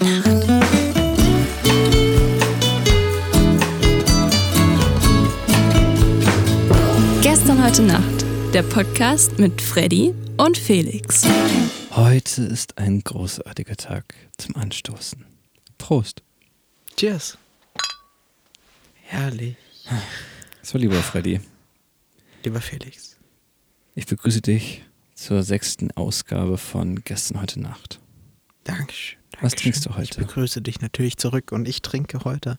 Nacht. Gestern heute Nacht. Der Podcast mit Freddy und Felix. Heute ist ein großartiger Tag zum Anstoßen. Prost. Cheers. Herrlich. So, lieber Freddy, Lieber Felix. ich begrüße dich zur sechsten Ausgabe von Gestern heute Nacht. Dankeschön. Was trinkst du heute? Ich begrüße dich natürlich zurück und ich trinke heute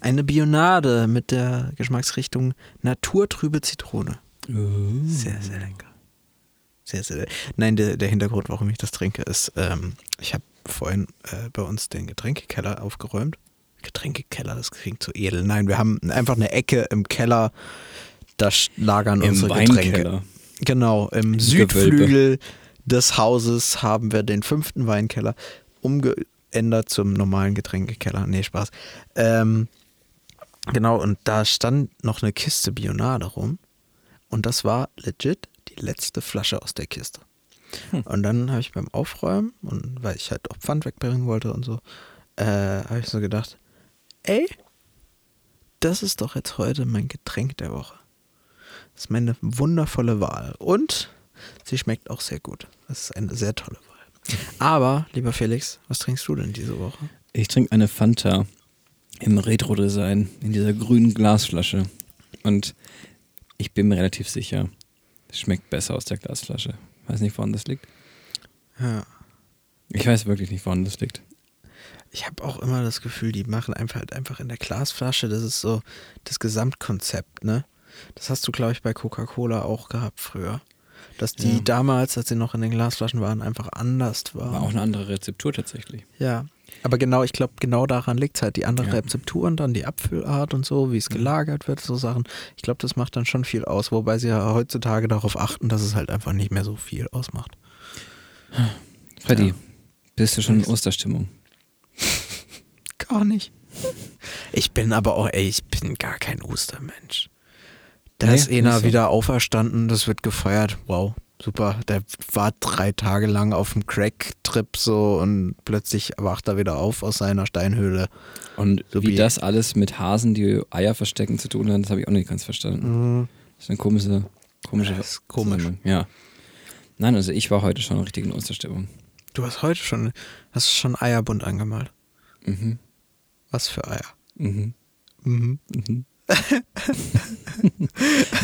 eine Bionade mit der Geschmacksrichtung naturtrübe Zitrone. Sehr, sehr lecker. Sehr, sehr lecker. Nein, der, der Hintergrund, warum ich das trinke, ist, ähm, ich habe vorhin äh, bei uns den Getränkekeller aufgeräumt. Getränkekeller, das klingt so edel. Nein, wir haben einfach eine Ecke im Keller, da lagern Im unsere Getränke. Weinkeller. Genau, im Im Südflügel des Hauses haben wir den fünften Weinkeller umgeändert zum normalen Getränkekeller. Nee, Spaß. Ähm, genau, und da stand noch eine Kiste Bionade rum. Und das war legit die letzte Flasche aus der Kiste. Und dann habe ich beim Aufräumen, und weil ich halt auch Pfand wegbringen wollte und so, äh, habe ich so gedacht, ey, das ist doch jetzt heute mein Getränk der Woche. Das ist meine wundervolle Wahl. Und sie schmeckt auch sehr gut. Das ist eine sehr tolle Wahl. Aber, lieber Felix, was trinkst du denn diese Woche? Ich trinke eine Fanta im Retro-Design in dieser grünen Glasflasche. Und ich bin mir relativ sicher, es schmeckt besser aus der Glasflasche. Weiß nicht, woran das liegt. Ja. Ich weiß wirklich nicht, woran das liegt. Ich habe auch immer das Gefühl, die machen einfach halt einfach in der Glasflasche. Das ist so das Gesamtkonzept, ne? Das hast du, glaube ich, bei Coca-Cola auch gehabt früher. Dass die Ja. damals, als sie noch in den Glasflaschen waren, einfach anders waren. War auch eine andere Rezeptur tatsächlich. Ja. Aber genau, ich glaube, genau daran liegt es halt. Die andere Ja. Rezepturen, dann die Abfüllart und so, wie es gelagert wird, so Sachen. Ich glaube, das macht dann schon viel aus, wobei sie ja heutzutage darauf achten, dass es halt einfach nicht mehr so viel ausmacht. Freddy, Ja. bist du schon in Osterstimmung? Gar nicht. Ich bin aber auch, ey, ich bin gar kein Ostermensch. Da Nee, ist einer nicht so. wieder auferstanden, das wird gefeiert. Wow, super. Der war drei Tage lang auf dem Crack-Trip so und plötzlich wacht er wieder auf aus seiner Steinhöhle. Und So wie wie- das alles mit Hasen, die Eier verstecken, zu tun hat, das habe ich auch nicht ganz verstanden. Das ist eine komische, komische Das ist komisch. Ja. Nein, also ich war heute schon richtig in Osterstimmung. Du hast heute schon, hast schon Eierbund angemalt. Mhm. Was für Eier? Mhm. Mhm. Mhm.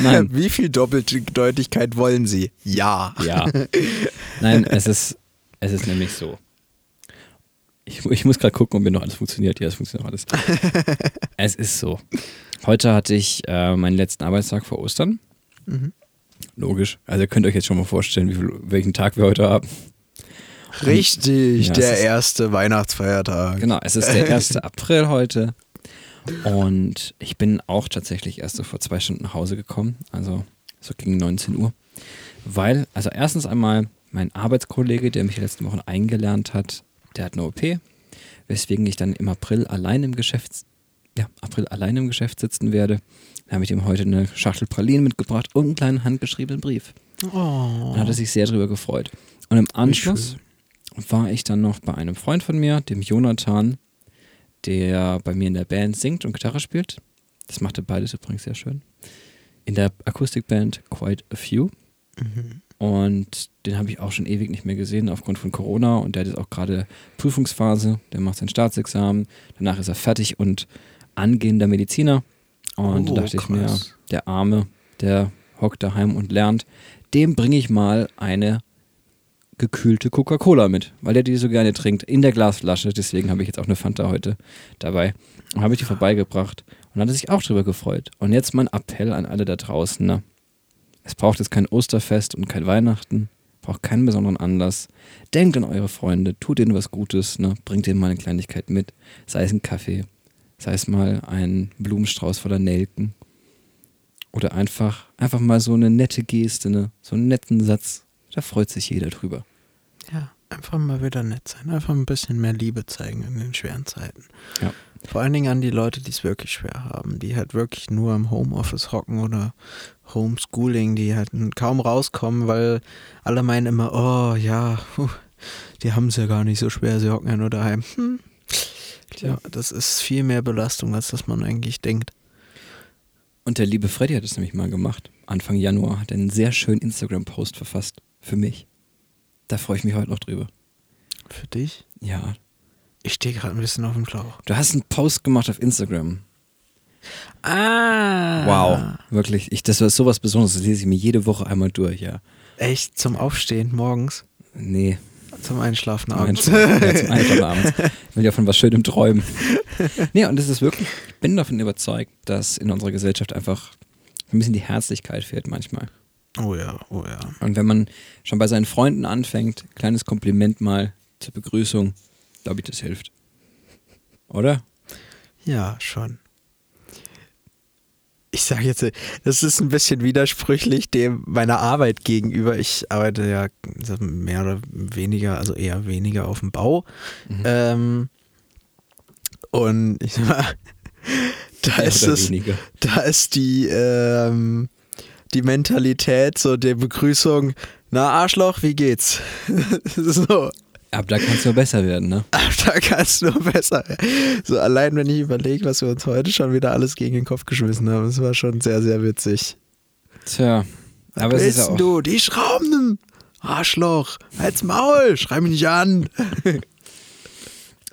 Nein, Wie viel Doppeldeutigkeit wollen Sie? Ja. ja. Nein, es ist, es ist nämlich so. Ich, ich muss gerade gucken, ob mir noch alles funktioniert. Ja, es funktioniert noch alles. es ist so. Heute hatte ich äh, meinen letzten Arbeitstag vor Ostern. Mhm. Logisch. Also ihr könnt euch jetzt schon mal vorstellen, wie viel, welchen Tag wir heute haben. Richtig, Ja, der erste Weihnachtsfeiertag. Genau, es ist der 1. April heute. Und ich bin auch tatsächlich erst so vor zwei Stunden nach Hause gekommen, also so gegen 19 Uhr. Weil, also erstens einmal mein Arbeitskollege, der mich letzte Woche eingelernt hat, der hat eine OP, weswegen ich dann im April allein im Geschäft, ja, April allein im Geschäft sitzen werde. Da habe ich ihm heute eine Schachtel Pralinen mitgebracht und einen kleinen handgeschriebenen Brief. Oh. Und hat er sich sehr darüber gefreut. Und im Anschluss war ich dann noch bei einem Freund von mir, dem Jonathan, der bei mir in der Band singt und Gitarre spielt. Das machte beides übrigens sehr schön. In der Akustikband Quite a Few. Mhm. Und den habe ich auch schon ewig nicht mehr gesehen aufgrund von Corona. Und der hat jetzt auch gerade Prüfungsphase. Der macht sein Staatsexamen. Danach ist er fertig und angehender Mediziner. Und Oh, da dachte ich mir, krass. der Arme, der hockt daheim und lernt, dem bringe ich mal eine gekühlte Coca-Cola mit, weil der die so gerne trinkt, in der Glasflasche. Deswegen habe ich jetzt auch eine Fanta heute dabei. Und habe ich die vorbeigebracht und hat er sich auch drüber gefreut. Und jetzt mein Appell an alle da draußen. Ne? Es braucht jetzt kein Osterfest und kein Weihnachten, braucht keinen besonderen Anlass. Denkt an eure Freunde, tut ihnen was Gutes, ne? bringt ihnen mal eine Kleinigkeit mit, sei es ein Kaffee, sei es mal ein Blumenstrauß voller Nelken oder einfach, einfach mal so eine nette Geste, ne? so einen netten Satz. Da freut sich jeder drüber. Einfach mal wieder nett sein. Einfach ein bisschen mehr Liebe zeigen in den schweren Zeiten. Ja. Vor allen Dingen an die Leute, die es wirklich schwer haben, die halt wirklich nur im Homeoffice hocken oder Homeschooling, die halt kaum rauskommen, weil alle meinen immer, oh ja, die haben es ja gar nicht so schwer, sie hocken ja nur daheim. Hm, Ja, das ist viel mehr Belastung, als das man eigentlich denkt. Und der liebe Freddy hat es nämlich mal gemacht. Anfang Januar hat er einen sehr schönen Instagram-Post verfasst. Für mich. Da freue ich mich heute noch drüber. Für dich? Ja. Ich stehe gerade ein bisschen auf dem Schlauch. Du hast einen Post gemacht auf Instagram. Ah. Wow. Wirklich. Ich, das war sowas Besonderes. Das lese ich mir jede Woche einmal durch, ja. Echt zum Aufstehen morgens? Nee. Zum Einschlafen Zum abends. Einschlafen, ja, zum Einschlafen abends. Ich will ja von was Schönem träumen. Nee, und das ist wirklich, ich bin davon überzeugt, dass in unserer Gesellschaft einfach ein bisschen die Herzlichkeit fehlt manchmal. Oh ja, oh ja. Und wenn man schon bei seinen Freunden anfängt, kleines Kompliment mal zur Begrüßung, glaube ich, das hilft. Oder? Ja, schon. Ich sage jetzt, das ist ein bisschen widersprüchlich dem meiner Arbeit gegenüber. Ich arbeite ja mehr oder weniger, also eher weniger auf dem Bau. Ähm, und ich sag mal, da Mehr ist es, weniger. da ist die, ähm, die Mentalität, so der Begrüßung, na Arschloch, wie geht's? so, Aber da kann es nur besser werden, ne? da kannst du nur besser. So allein, wenn ich überlege, was wir uns heute schon wieder alles gegen den Kopf geschmissen haben, das war schon sehr, sehr witzig. Tja. Was Aber es ist ja auch. du? Die Schrauben! Arschloch! Halt's Maul! Schrei mich nicht an!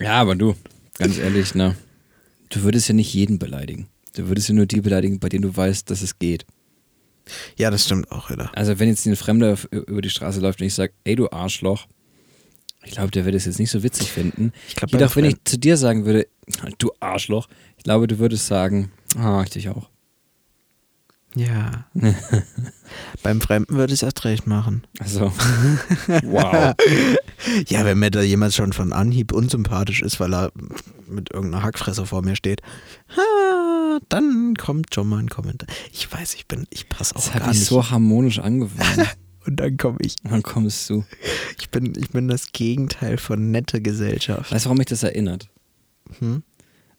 Ja, aber du, ganz ehrlich, ne? Du würdest ja nicht jeden beleidigen. Du würdest ja nur die beleidigen, bei denen du weißt, dass es geht. Ja, das stimmt auch wieder. Also wenn jetzt ein Fremder über die Straße läuft und ich sage, ey du Arschloch, ich glaube, der wird es jetzt nicht so witzig finden. Ich glaub, Jedoch, wenn ich zu dir sagen würde, du Arschloch, ich glaube, du würdest sagen, ah, ich dich auch. Ja. Beim Fremden würde ich es erst recht machen. Also, wow. Ja, wenn mir da jemand schon von Anhieb unsympathisch ist, weil er mit irgendeiner Hackfresse vor mir steht, ha, dann kommt schon mal ein Kommentar. Ich weiß, ich bin, ich passe auch Das gar habe ich nicht. so harmonisch angefangen. Und dann komme ich. Und dann kommst du. Ich bin, ich bin das Gegenteil von nette Gesellschaft. Weißt du, warum mich das erinnert? Hm?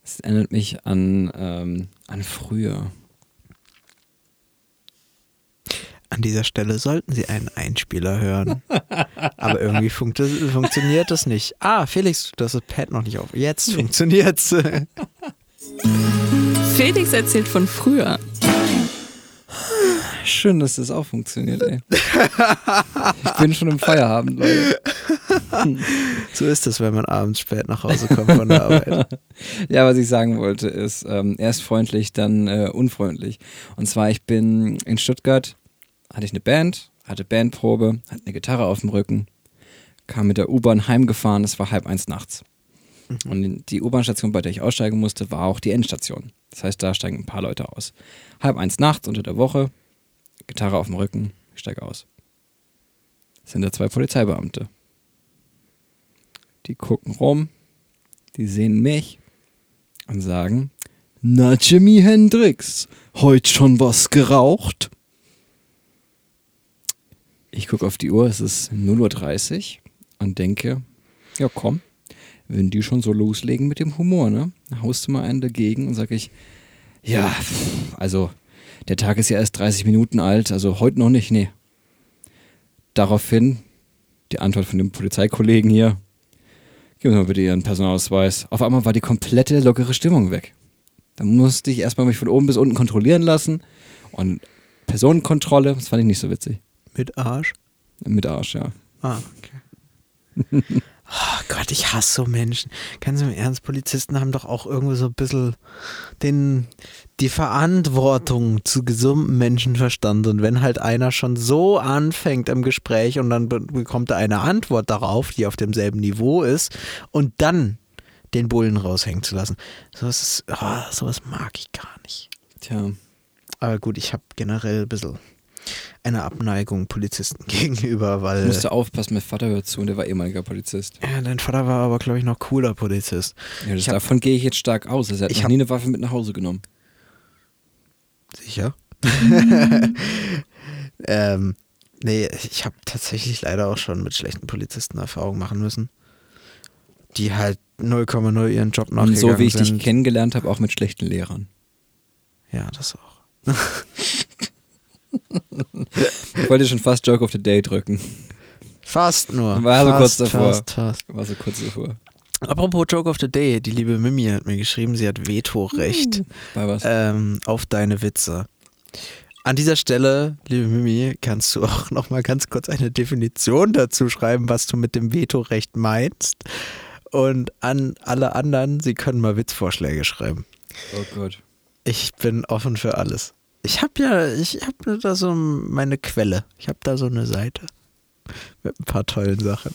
Es erinnert mich an, ähm, an früher. An dieser Stelle sollten Sie einen Einspieler hören. Aber irgendwie funkt das, funktioniert das nicht. Ah, Felix, du hast das Pad noch nicht auf. Jetzt funktioniert's. Felix erzählt von früher. Schön, dass das auch funktioniert, ey. Ich bin schon im Feierabend, Leute. so ist es, wenn man abends spät nach Hause kommt von der Arbeit. Ja, was ich sagen wollte, ist ähm, erst freundlich, dann äh, unfreundlich. Und zwar, ich bin in Stuttgart, hatte ich eine Band, hatte Bandprobe, hatte eine Gitarre auf dem Rücken, kam mit der U-Bahn heimgefahren, es war halb eins nachts. Und die U-Bahn-Station, bei der ich aussteigen musste, war auch die Endstation. Das heißt, da steigen ein paar Leute aus. Halb eins nachts unter der Woche, Gitarre auf dem Rücken, ich steige aus. Das sind da zwei Polizeibeamte. Die gucken rum, die sehen mich und sagen, na Jimi Hendrix, heute schon was geraucht? Ich gucke auf die Uhr, es ist 0.30 Uhr und denke, ja komm, wenn die schon so loslegen mit dem Humor, ne? Dann haust du mal einen dagegen und sag ich, ja, also der Tag ist ja erst 30 Minuten alt, also heute noch nicht, nee. Daraufhin die Antwort von dem Polizeikollegen hier, geben Sie mal bitte Ihren Personalausweis. Auf einmal war die komplette lockere Stimmung weg. Dann musste ich erstmal mich von oben bis unten kontrollieren lassen und Personenkontrolle, das fand ich nicht so witzig. Mit Arsch? Mit Arsch, ja. Ah, okay. Oh Gott, ich hasse so Menschen. Ganz im Ernst, Polizisten haben doch auch irgendwo so ein bisschen den, die Verantwortung zu gesundem Menschenverstand. Und wenn halt einer schon so anfängt im Gespräch und dann be bekommt er eine Antwort darauf, die auf demselben Niveau ist, und dann den Bullen raushängen zu lassen. Sowas, ist, oh, sowas mag ich gar nicht. Tja. Aber gut, ich habe generell ein bisschen eine Abneigung Polizisten gegenüber, weil. Ich musste aufpassen, mein Vater hört zu und der war ehemaliger Polizist. Ja, dein Vater war aber, glaube ich, noch cooler Polizist. Ja, hab- davon gehe ich jetzt stark aus. Also er hat Ich noch nie eine Waffe mit nach Hause genommen. Sicher? ähm, nee, ich habe tatsächlich leider auch schon mit schlechten Polizisten Erfahrungen machen müssen. Die halt 0,0 ihren Job Und nachgegangen so wie ich sind. dich kennengelernt habe, auch mit schlechten Lehrern. Ja, das auch. Ich wollte schon fast Joke of the Day drücken. Fast nur. War so fast, kurz davor. Fast, fast. War so kurz davor. Apropos Joke of the Day, die liebe Mimi hat mir geschrieben, sie hat Vetorecht Bei was? ähm, auf deine Witze. An dieser Stelle, liebe Mimi, kannst du auch noch mal ganz kurz eine Definition dazu schreiben, was du mit dem Vetorecht meinst. Und an alle anderen, sie können mal Witzvorschläge schreiben. oh Gott. Ich bin offen für alles. Ich habe ja, ich habe da so meine Quelle. Ich habe da so eine Seite mit ein paar tollen Sachen.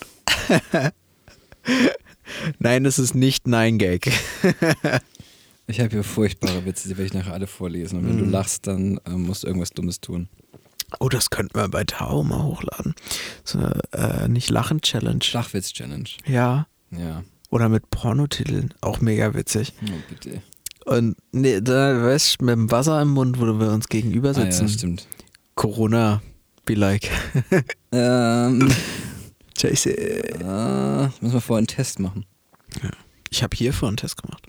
Nein, es ist nicht Nein Gag. Ich habe hier furchtbare Witze, die werde ich nachher alle vorlesen. Und wenn du Mhm. lachst, dann ähm, musst du irgendwas Dummes tun. Oh, das könnten wir bei Tao mal hochladen. So eine äh, nicht lachen Challenge. Flachwitz-Challenge. Ja. Ja. Oder mit Pornotiteln. Auch mega witzig. Oh, bitte. Und nee, da weißt du, mit dem Wasser im Mund, wo wir uns gegenüber Ah, ja, sitzen. stimmt. Corona, be like. Ähm, JC. äh, müssen wir vorher einen Test machen. Ich habe hier vorhin einen Test gemacht.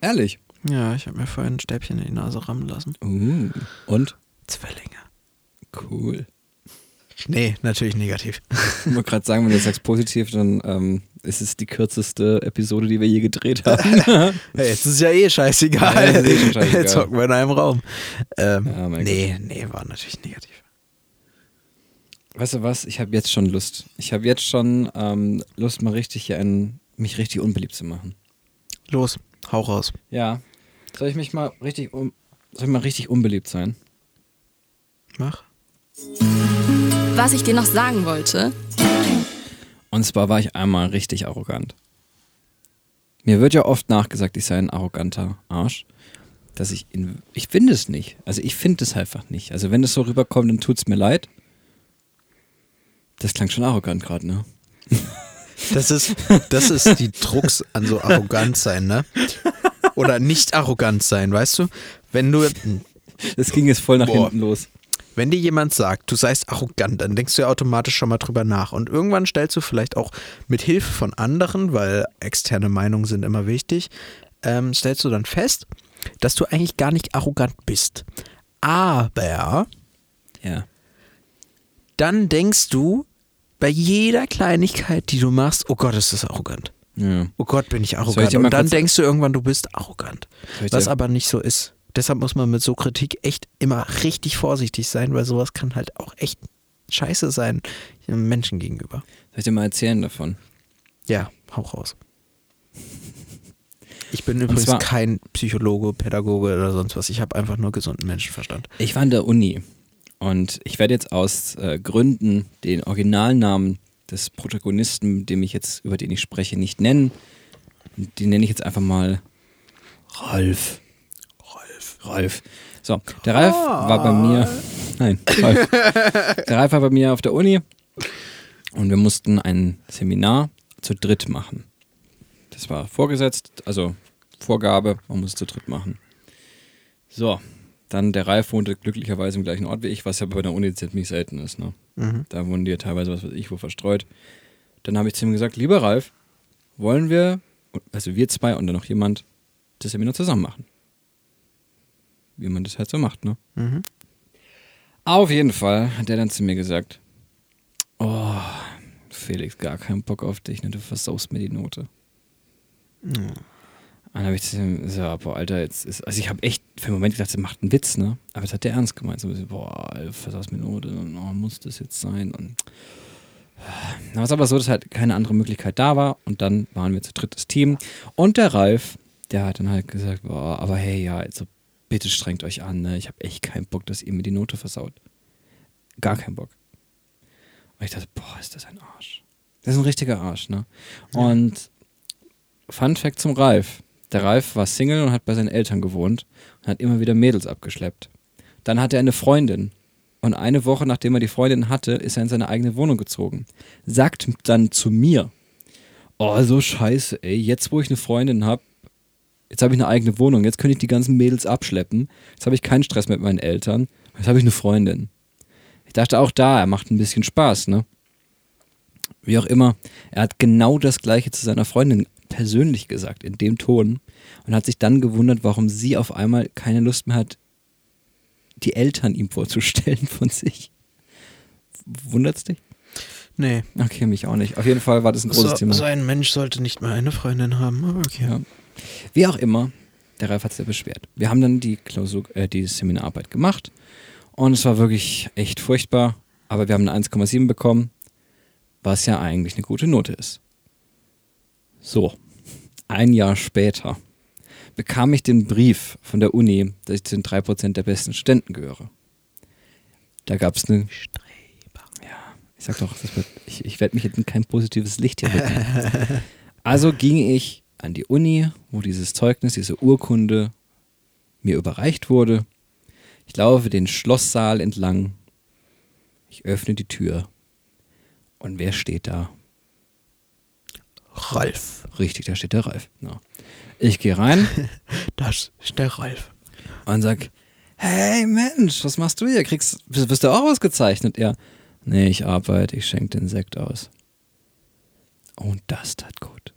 Ehrlich? Ja, ich habe mir vorhin ein Stäbchen in die Nase rammen lassen. Uh, und? Zwillinge. Cool. Nee, natürlich negativ. Ich wollte gerade sagen, wenn du sagst positiv, dann ähm, ist es die kürzeste Episode, die wir je gedreht haben. Jetzt ist ja eh scheißegal. Ja, jetzt ist eh scheißegal. Jetzt hocken wir in einem Raum. Ähm, Ja, nee, nee, war natürlich negativ. weißt du was? Ich habe jetzt schon Lust. Ich habe jetzt schon ähm, Lust, mal richtig hier einen, mich richtig unbeliebt zu machen. Los, hau raus. Ja. Soll ich mich mal richtig um, soll ich mal richtig unbeliebt sein? Mach. Was ich dir noch sagen wollte, Und zwar war ich einmal richtig arrogant. Mir wird ja oft nachgesagt, ich sei ein arroganter Arsch. Dass ich in, ich finde es nicht. Also ich finde es einfach nicht. Also wenn es so rüberkommt, dann tut es mir leid. Das klang schon arrogant gerade, ne? Das ist, das ist die Drucks an so arrogant sein, ne? Oder nicht arrogant sein, weißt du? Wenn du, Das ging jetzt voll nach Boah. hinten los. Wenn dir jemand sagt, du seist arrogant, dann denkst du ja automatisch schon mal drüber nach. Und irgendwann stellst du vielleicht auch mit Hilfe von anderen, weil externe Meinungen sind immer wichtig, ähm, stellst du dann fest, dass du eigentlich gar nicht arrogant bist. Aber Ja. dann denkst du bei jeder Kleinigkeit, die du machst, oh Gott, ist das arrogant. ja. Oh Gott, bin ich arrogant. ich Und dann denkst du irgendwann, du bist arrogant. Was aber nicht so ist. Deshalb muss man mit so Kritik echt immer richtig vorsichtig sein, weil sowas kann halt auch echt scheiße sein einem Menschen gegenüber. Soll ich dir mal erzählen davon? Ja, hau raus. Ich bin übrigens zwar- kein Psychologe, Pädagoge oder sonst was. Ich habe einfach nur gesunden Menschenverstand. Ich war in der Uni und ich werde jetzt aus äh, Gründen den Originalnamen des Protagonisten, dem ich jetzt, über den ich spreche, nicht nennen. Den nenne ich jetzt einfach mal Ralf. Ralf. So, der Ralf war bei mir. Nein, Ralf. Der Ralf war bei mir auf der Uni und wir mussten ein Seminar zu dritt machen. Das war vorgesetzt, also Vorgabe, man muss es zu dritt machen. So, dann der Ralf wohnte glücklicherweise im gleichen Ort wie ich, was ja bei der Uni ziemlich selten ist. Ne? Mhm. Da wohnen die ja teilweise, was weiß ich, wo verstreut. Dann habe ich zu ihm gesagt, lieber Ralf, wollen wir, also wir zwei und dann noch jemand, das Seminar zusammen machen. Wie man das halt so macht, ne? Mhm. Auf jeden Fall hat er dann zu mir gesagt, oh, Felix, gar keinen Bock auf dich, ne? du versaust mir die Note. Und dann habe ich zu ihm gesagt, boah, Alter, jetzt ist, also ich habe echt für einen Moment gedacht, er macht einen Witz, ne? Aber das hat der ernst gemeint. So, boah, Alter, versaust mir die Note, und, oh, muss das jetzt sein? Und dann war es aber so, dass halt keine andere Möglichkeit da war und dann waren wir zu drittes Team und der Ralf, der hat dann halt gesagt, boah, aber hey, ja, also bitte strengt euch an, ne? ich habe echt keinen Bock, dass ihr mir die Note versaut. Gar keinen Bock. Und ich dachte, boah, ist das ein Arsch. Das ist ein richtiger Arsch, ne? Und Fun Fact zum Ralf. Der Ralf war Single und hat bei seinen Eltern gewohnt und hat immer wieder Mädels abgeschleppt. Dann hatte er eine Freundin. Und eine Woche nachdem er die Freundin hatte, ist er in seine eigene Wohnung gezogen. Sagt dann zu mir, oh, so scheiße, ey, jetzt wo ich eine Freundin habe, jetzt habe ich eine eigene Wohnung, jetzt könnte ich die ganzen Mädels abschleppen, jetzt habe ich keinen Stress mit meinen Eltern, jetzt habe ich eine Freundin. Ich dachte auch da, er macht ein bisschen Spaß, ne? Wie auch immer, er hat genau das gleiche zu seiner Freundin persönlich gesagt, in dem Ton, und hat sich dann gewundert, warum sie auf einmal keine Lust mehr hat, die Eltern ihm vorzustellen von sich. Wundert's dich? Nee. Okay, mich auch nicht. Auf jeden Fall war das ein großes So, Thema. so ein Mensch sollte nicht mal eine Freundin haben, aber okay. Ja. Wie auch immer, der Ralf hat sich beschwert. Wir haben dann die Klausur, äh, die Seminararbeit gemacht und es war wirklich echt furchtbar, aber wir haben eine 1,7 bekommen, was ja eigentlich eine gute Note ist. So, ein Jahr später bekam ich den Brief von der Uni, dass ich zu den 3% der besten Studenten gehöre. Da gab es eine. Ja, ich sag doch, wird, ich, ich werde mich jetzt in kein positives Licht hier rücken. Also ging ich an die Uni, wo dieses Zeugnis, diese Urkunde mir überreicht wurde. Ich laufe den Schlosssaal entlang. Ich öffne die Tür. Und wer steht da? Ralf. Richtig, da steht der Ralf. Ja. Ich gehe rein Das ist der Ralf. und sag, hey Mensch, was machst du hier? Kriegst, wirst du auch ausgezeichnet? Er, nee, ich arbeite, ich schenke den Sekt aus. Und das tat gut.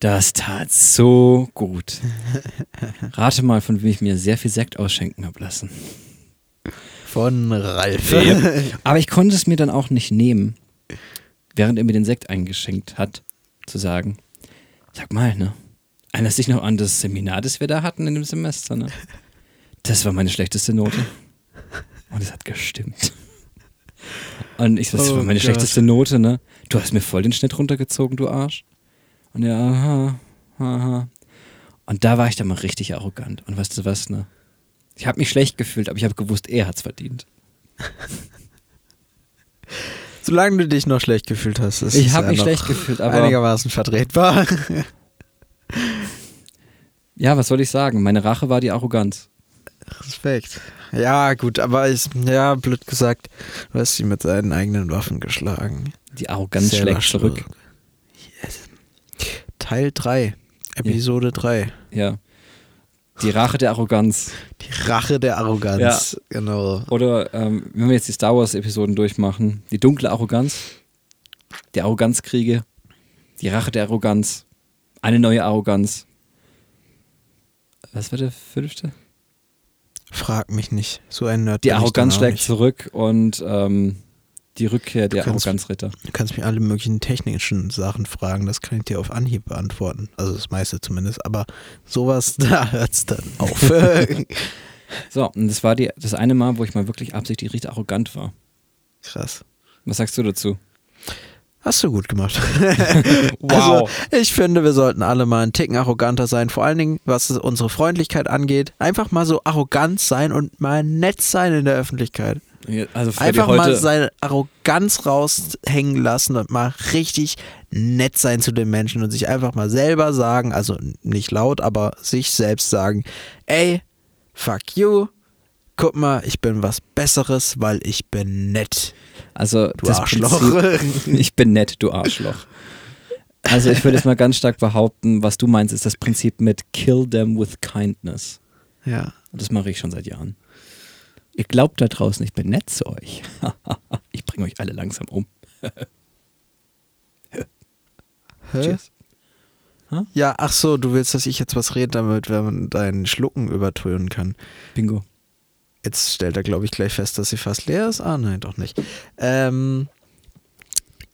Das tat so gut. Rate mal, von wem ich mir sehr viel Sekt ausschenken habe lassen. Von Ralf. Aber ich konnte es mir dann auch nicht nehmen, während er mir den Sekt eingeschenkt hat, zu sagen, sag mal, ne? Erinnerst dich noch an das Seminar, das wir da hatten in dem Semester, ne? Das war meine schlechteste Note. Und es hat gestimmt. Und ich das Oh war meine Gott. schlechteste Note, ne? Du hast mir voll den Schnitt runtergezogen, du Arsch. Und ja, aha, aha. Und da war ich dann mal richtig arrogant. Und weißt du was, ne? Ich habe mich schlecht gefühlt, aber ich habe gewusst, er hat's verdient. Solange du dich noch schlecht gefühlt hast. ist Ich es habe ja mich schlecht gefühlt, aber Einigermaßen vertretbar. ja, was soll ich sagen? Meine Rache war die Arroganz. Respekt. Ja, gut, aber ist, ja, blöd gesagt, du hast sie mit seinen eigenen Waffen geschlagen. Die Arroganz Selber schlägt zurück. Teil 3, Episode 3. Ja. Die Rache der Arroganz. Die Rache der Arroganz. Genau. Oder ähm, wenn wir jetzt die Star Wars-Episoden durchmachen, die dunkle Arroganz, die Arroganzkriege, die Rache der Arroganz, eine neue Arroganz. Was war der fünfte? Frag mich nicht. So ein Nerd. Die Arroganz schlägt zurück und ähm, die Rückkehr der Arroganzritter. Du kannst mir alle möglichen technischen Sachen fragen, das kann ich dir auf Anhieb beantworten. Also das meiste zumindest. Aber sowas, da hört's dann auf. So, und das war die, das eine Mal, wo ich mal wirklich absichtlich richtig arrogant war. Krass. Was sagst du dazu? Hast du gut gemacht. Wow. Also, ich finde, wir sollten alle mal einen Ticken arroganter sein. Vor allen Dingen, was unsere Freundlichkeit angeht. Einfach mal so arrogant sein und mal nett sein in der Öffentlichkeit. Also Freddy, Einfach mal seine Arroganz raushängen lassen und mal richtig nett sein zu den Menschen und sich einfach mal selber sagen, also nicht laut, aber sich selbst sagen, ey, fuck you, guck mal, ich bin was Besseres, weil ich bin nett. Also Du das Arschloch. Prinzip, ich bin nett, du Arschloch. Also ich würde jetzt mal ganz stark behaupten, was du meinst, ist das Prinzip mit Kill them with kindness. Ja. Das mache ich schon seit Jahren. Ihr glaubt da draußen, ich zu euch. ich bringe euch alle langsam um. Cheers. Ja, ach so, du willst, dass ich jetzt was rede, damit man deinen Schlucken übertönen kann. Bingo. Jetzt stellt er, glaube ich, gleich fest, dass sie fast leer ist. Ah, nein, doch nicht. Ähm,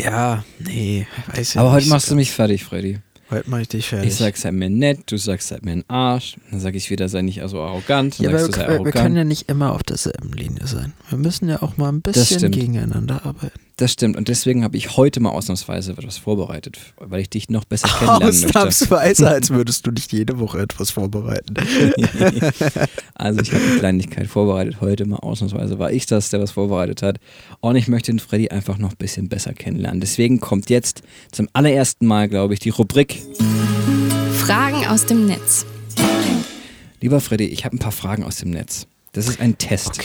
ja, nee, weiß ja Aber nicht heute machst du mich fertig, Freddy. Heute mache ich dich fertig. Ich sag, sei mir nett, du sagst, sei mir ein Arsch. Dann sage ich wieder, sei nicht so arrogant. Dann ja, aber du, wir, wir arrogant. können ja nicht immer auf derselben Linie sein. Wir müssen ja auch mal ein bisschen gegeneinander arbeiten. Das stimmt. Und deswegen habe ich heute mal ausnahmsweise etwas vorbereitet, weil ich dich noch besser kennenlernen möchte. Ausnahmsweise, als würdest du nicht jede Woche etwas vorbereiten. Also ich habe eine Kleinigkeit vorbereitet heute mal ausnahmsweise. War ich das, der was vorbereitet hat. Und ich möchte den Freddy einfach noch ein bisschen besser kennenlernen. Deswegen kommt jetzt zum allerersten Mal, glaube ich, die Rubrik. Fragen aus dem Netz. Lieber Freddy, ich habe ein paar Fragen aus dem Netz. Das ist ein Test.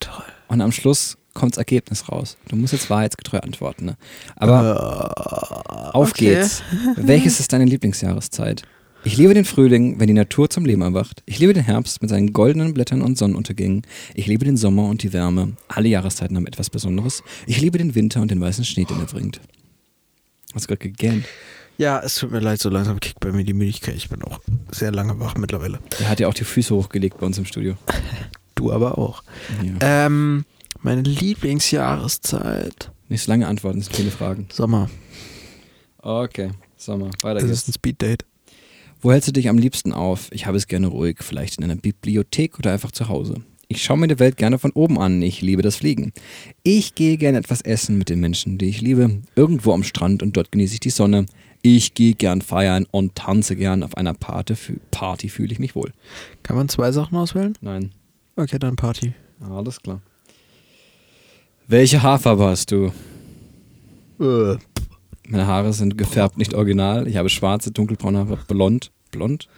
toll. Und am Schluss kommt das Ergebnis raus. Du musst jetzt wahrheitsgetreu antworten. Ne? Aber auf okay. geht's. Welches ist deine Lieblingsjahreszeit? Ich liebe den Frühling, wenn die Natur zum Leben erwacht. Ich liebe den Herbst mit seinen goldenen Blättern und Sonnenuntergängen. Ich liebe den Sommer und die Wärme. Alle Jahreszeiten haben etwas Besonderes. Ich liebe den Winter und den weißen Schnee, den er bringt. Hast du gerade gegähnt? Ja, es tut mir leid, so langsam kickt bei mir die Müdigkeit. Ich bin auch sehr lange wach mittlerweile. Er hat ja auch die Füße hochgelegt bei uns im Studio. Du aber auch. Ja. Ähm, meine Lieblingsjahreszeit. Nicht so lange antworten, es sind viele Fragen. Sommer. Okay, Sommer, weiter Das geht's. ist ein Speeddate. Wo hältst du dich am liebsten auf? Ich habe es gerne ruhig, vielleicht in einer Bibliothek oder einfach zu Hause. Ich schaue mir die Welt gerne von oben an. Ich liebe das Fliegen. Ich gehe gerne etwas essen mit den Menschen, die ich liebe. Irgendwo am Strand und dort genieße ich die Sonne. Ich gehe gern feiern und tanze gern. Auf einer Party, Party fühle ich mich wohl. Kann man zwei Sachen auswählen? Nein, Okay, dann Party. alles klar. Welche Haarfarbe hast du? Äh, Meine Haare sind gefärbt, nicht original. Ich habe schwarze, dunkelbraune Haare, blond, blond.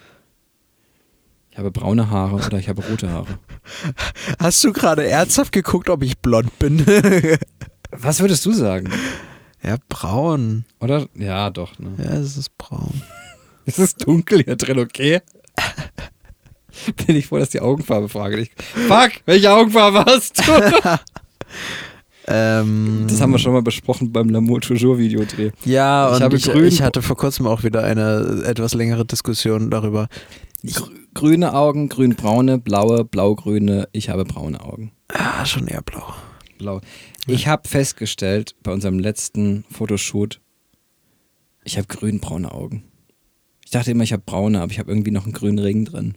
Ich habe braune Haare oder ich habe rote Haare. Hast du gerade ernsthaft geguckt, ob ich blond bin? Was würdest du sagen? ja, braun. Oder? Ja, doch. Ne? Ja, es ist braun. Es ist dunkel hier drin, okay? Bin ich froh, dass die Augenfarbe frage nicht. Fuck, welche Augenfarbe hast du? Ähm, Das haben wir schon mal besprochen beim L'amour toujours Videodreh. Ja, Ich und habe ich, ich hatte vor kurzem auch wieder eine etwas längere Diskussion darüber. Gr grüne Augen, grünbraune, blaue, blaugrüne. Ich habe braune Augen. Ah, schon eher blau. Blau. Ich habe festgestellt bei unserem letzten Fotoshoot, ich habe grünbraune Augen. Ich dachte immer, ich habe braune, aber ich habe irgendwie noch einen grünen Ring drin.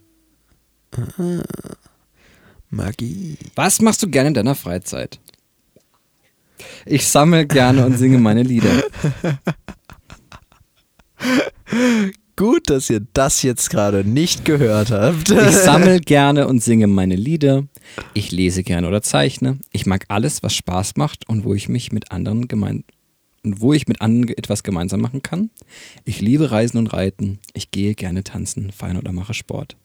Magie. Was machst du gerne in deiner Freizeit? Ich sammle gerne und singe meine Lieder. Gut, dass ihr das jetzt gerade nicht gehört habt. Ich sammle gerne und singe meine Lieder. Ich lese gerne oder zeichne. Ich mag alles, was Spaß macht und wo ich mich mit anderen gemein und wo ich mit anderen etwas gemeinsam machen kann. Ich liebe Reisen und Reiten. Ich gehe gerne tanzen, feiern oder mache Sport.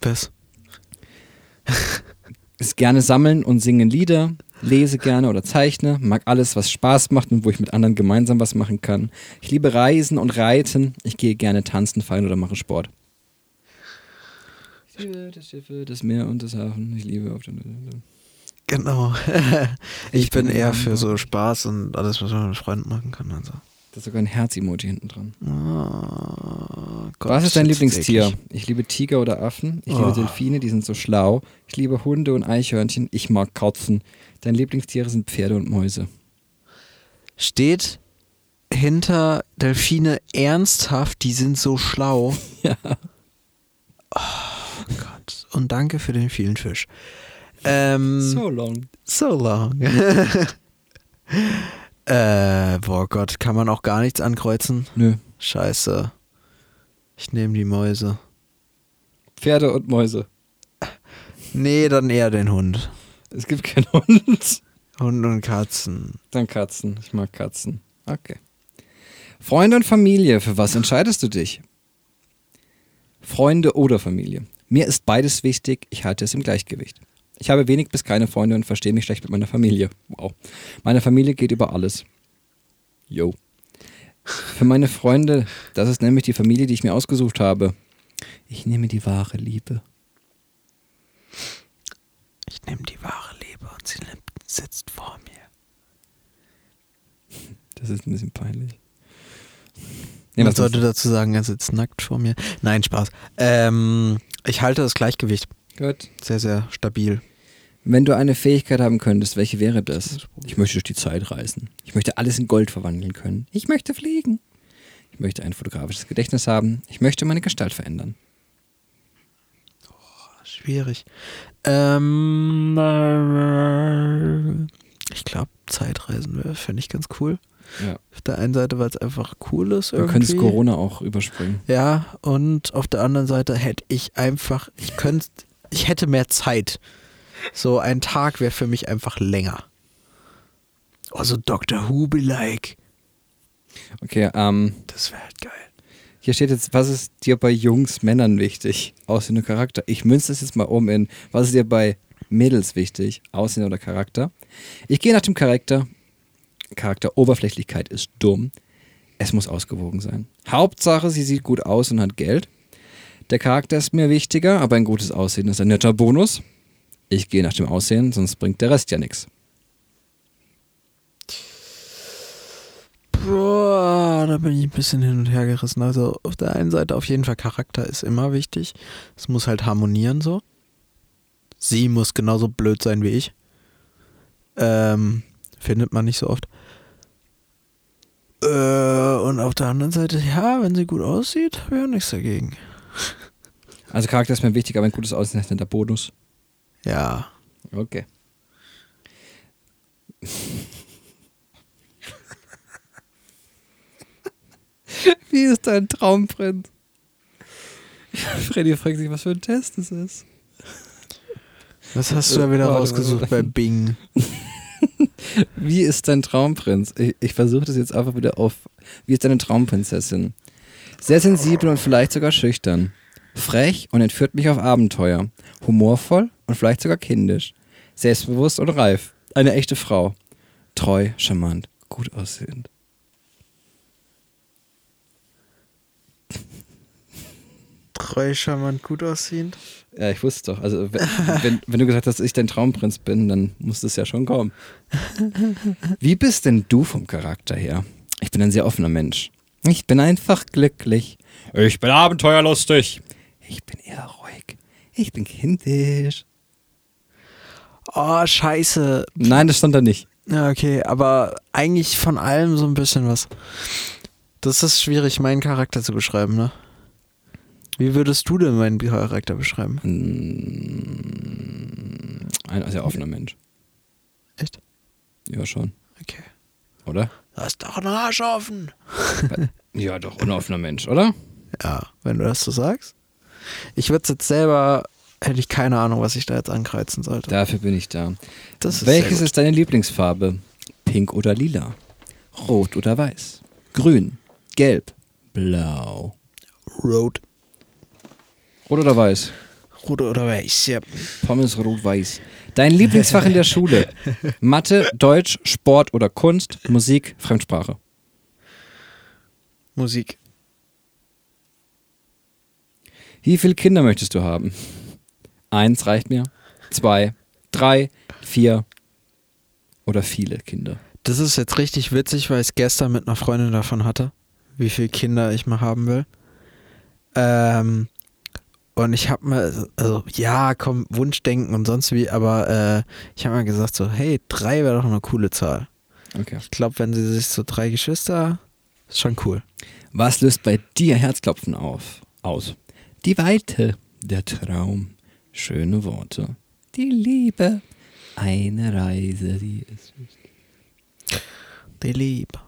Was? Ist gerne sammeln und singen Lieder, lese gerne oder zeichne, mag alles, was Spaß macht und wo ich mit anderen gemeinsam was machen kann. Ich liebe Reisen und Reiten. Ich gehe gerne tanzen, feiern oder mache Sport. Ich liebe das Schiffe, das Meer und das Hafen. Ich liebe auf den. Genau. ich, Ich bin bin eher für so Spaß und alles, was man mit Freunden machen kann. Also. Da ist sogar ein Herz-Emoji hinten dran. Oh, Gott, Was ist dein Lieblingstier? eklig. Ich liebe Tiger oder Affen. Ich liebe Oh. Delfine, die sind so schlau. Ich liebe Hunde und Eichhörnchen. Ich mag Katzen. Deine Lieblingstiere sind Pferde und Mäuse. Steht hinter Delfine ernsthaft, die sind so schlau. Ja. Oh Gott. Und danke für den vielen Fisch. Ähm, long. So long. äh, boah Gott, kann man auch gar nichts ankreuzen? Nö. Scheiße. Ich nehme die Mäuse. Pferde und Mäuse. Nee, dann eher den Hund. Es gibt keinen Hund. Hund und Katzen. Dann Katzen. Ich mag Katzen. Okay. Freunde und Familie. Für was entscheidest du dich? Freunde oder Familie. Mir ist beides wichtig. Ich halte es im Gleichgewicht. Ich habe wenig bis keine Freunde und verstehe mich schlecht mit meiner Familie. Wow. Meine Familie geht über alles. Yo. Für meine Freunde, das ist nämlich die Familie, die ich mir ausgesucht habe. Ich nehme die wahre Liebe. Ich nehme die wahre Liebe und sie sitzt vor mir. Das ist ein bisschen peinlich. Nee, Man was sollte sollte dazu sagen, er sitzt nackt vor mir. Nein, Spaß. Ähm, ich halte das Gleichgewicht Gut. sehr, sehr stabil. Wenn du eine Fähigkeit haben könntest, welche wäre das? Ich möchte durch die Zeit reisen. Ich möchte alles in Gold verwandeln können. Ich möchte fliegen. Ich möchte ein fotografisches Gedächtnis haben. Ich möchte meine Gestalt verändern. Schwierig. Ähm, äh, ich glaube, Zeitreisen wäre- fände ich ganz cool. Ja. Auf der einen Seite, weil es einfach cool ist. Du Irgendwie. könntest Corona auch überspringen. Ja, und auf der anderen Seite hätte ich einfach, ich könnte, ich hätte mehr Zeit. So ein Tag wäre für mich einfach länger. Also Dr. Who-like. Okay, ähm, Das wäre halt geil. hier steht jetzt, was ist dir bei Jungs, Männern wichtig? Aussehen und Charakter. Ich münze das jetzt mal um in, was ist dir bei Mädels wichtig? Aussehen oder Charakter? Ich gehe nach dem Charakter. Charakter Oberflächlichkeit ist dumm. Es muss ausgewogen sein. Hauptsache, sie sieht gut aus und hat Geld. Der Charakter ist mir wichtiger, aber ein gutes Aussehen ist ein netter Bonus. Ich gehe nach dem Aussehen, sonst bringt der Rest ja nichts. Boah, da bin ich ein bisschen hin und her gerissen. Also auf der einen Seite auf jeden Fall Charakter ist immer wichtig. Es muss halt harmonieren so. Sie muss genauso blöd sein wie ich. Ähm, findet man nicht so oft. Äh, und auf der anderen Seite, ja, wenn sie gut aussieht, wäre nichts dagegen. Also Charakter ist mir wichtig, aber ein gutes Aussehen ist nicht der Bonus. Ja. Okay. Wie ist dein Traumprinz? Freddy fragt sich, was für ein Test es ist. Was hast du da wieder rausgesucht bei Bing? Wie ist dein Traumprinz? Ich, ich versuche das jetzt einfach wieder auf. Wie ist deine Traumprinzessin? Sehr sensibel und vielleicht sogar schüchtern. Frech und entführt mich auf Abenteuer. Humorvoll und vielleicht sogar kindisch. Selbstbewusst und reif. Eine echte Frau. Treu, charmant, gut aussehend. Treu, charmant, gut aussehend. Ja, ich wusste doch. Also, wenn, wenn, wenn du gesagt hast, dass ich dein Traumprinz bin, dann muss das ja schon kommen. Wie bist denn du vom Charakter her? Ich bin ein sehr offener Mensch. Ich bin einfach glücklich. Ich bin abenteuerlustig. Ich bin eher ruhig. Ich bin kindisch. Oh, scheiße. Nein, das stand da nicht. Ja, okay, aber eigentlich von allem so ein bisschen was. Das ist schwierig, meinen Charakter zu beschreiben, ne? Wie würdest du denn meinen Charakter beschreiben? Mm, Ein sehr offener Mensch. Echt? Ja, schon. Okay. Oder? Du hast doch einen Arsch offen. Ja, doch, unoffener Mensch, oder? Ja, wenn du das so sagst. Ich würde jetzt selber, hätte ich keine Ahnung, was ich da jetzt ankreuzen sollte. Dafür bin ich da. Ist Welches ist deine Lieblingsfarbe? Pink oder lila? Rot oder weiß? Grün? Gelb? Blau? Rot. Rot oder weiß? Rot oder weiß, ja. Pommes rot-weiß. Dein Lieblingsfach in der Schule? Mathe, Deutsch, Sport oder Kunst? Musik, Fremdsprache? Musik. Wie viele Kinder möchtest du haben? Eins reicht mir. Zwei, drei, vier oder viele Kinder? Das ist jetzt richtig witzig, weil ich es gestern mit einer Freundin davon hatte, wie viele Kinder ich mal haben will. Ähm, und ich habe mir, also ja, komm, Wunschdenken und sonst wie, aber äh, ich habe mir gesagt so, hey, drei wäre doch eine coole Zahl. Okay. Ich glaube, wenn sie sich so drei Geschwister, ist schon cool. Was löst bei dir Herzklopfen auf, aus? Die Weite, der Traum, schöne Worte, die Liebe, eine Reise, die ist. Die Liebe.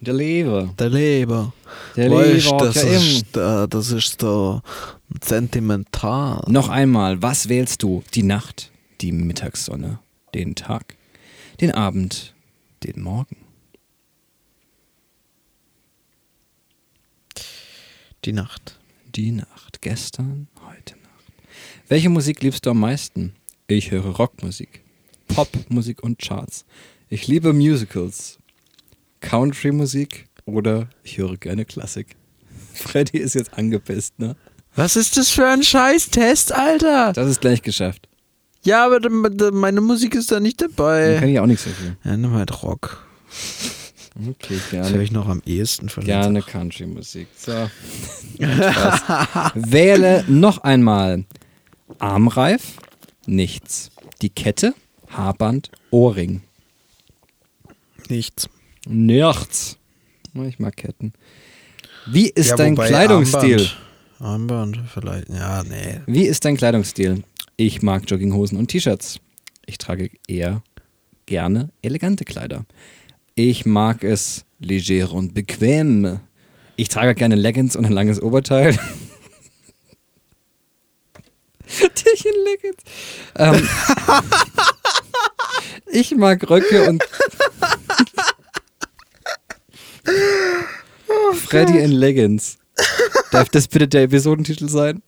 Der Liebe. Der Liebe. Der Weißt, Liebe das, ist, äh, das ist so sentimental. Noch einmal, was wählst du? Die Nacht, die Mittagssonne, den Tag, den Abend, den Morgen? Die Nacht. Die Nacht, gestern, heute Nacht. Welche Musik liebst du am meisten? Ich höre Rockmusik, Popmusik und Charts. Ich liebe Musicals, Country-Musik oder ich höre gerne Klassik. Freddy ist jetzt angepisst, ne? Was ist das für ein Scheiß-Test, Alter? Das ist gleich geschafft. Ja, aber meine Musik ist da nicht Dann kann dabei. ich auch nichts dafür. Ja, nimm halt Rock. Okay, Das höre gerne. ich noch am ehesten von Gerne Country-Musik. So. Wähle noch einmal Armreif, nichts. Die Kette, Haarband, Ohrring. Nichts. Nichts. Ich mag Ketten. Wie ist Ja, dein Kleidungsstil? Armband. Armband vielleicht. Ja, nee. Wie ist dein Kleidungsstil? Ich mag Jogginghosen und T-Shirts. Ich trage eher gerne elegante Kleider. Ich mag es leger und bequem. Ich trage gerne Leggings und ein langes Oberteil. Tierchen-Leggings. Ähm, ich mag Röcke und Freddy in Leggings. Darf das bitte der Episodentitel sein?